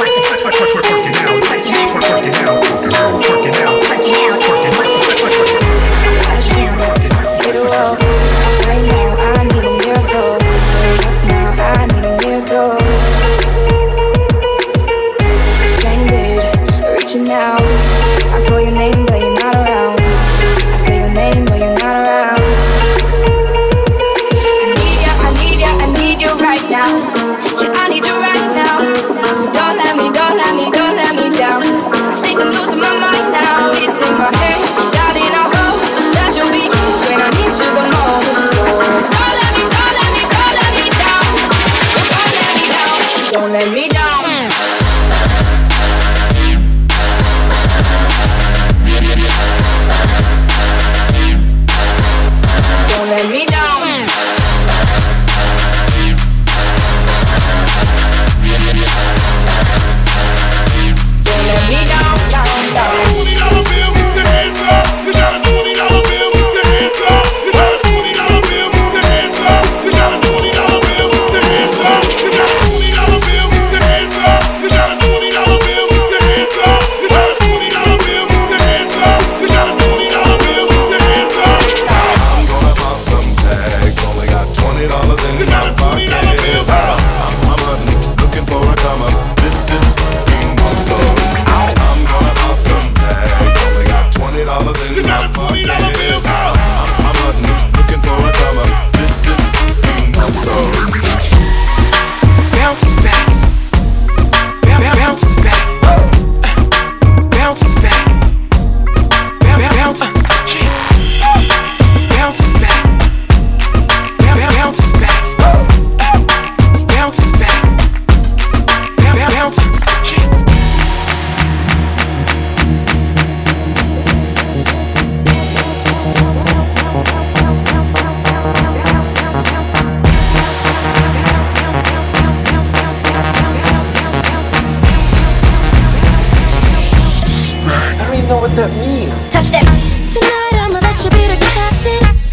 watch it. let me come up. know what that means. Touch that. Tonight I'ma let you be the captain.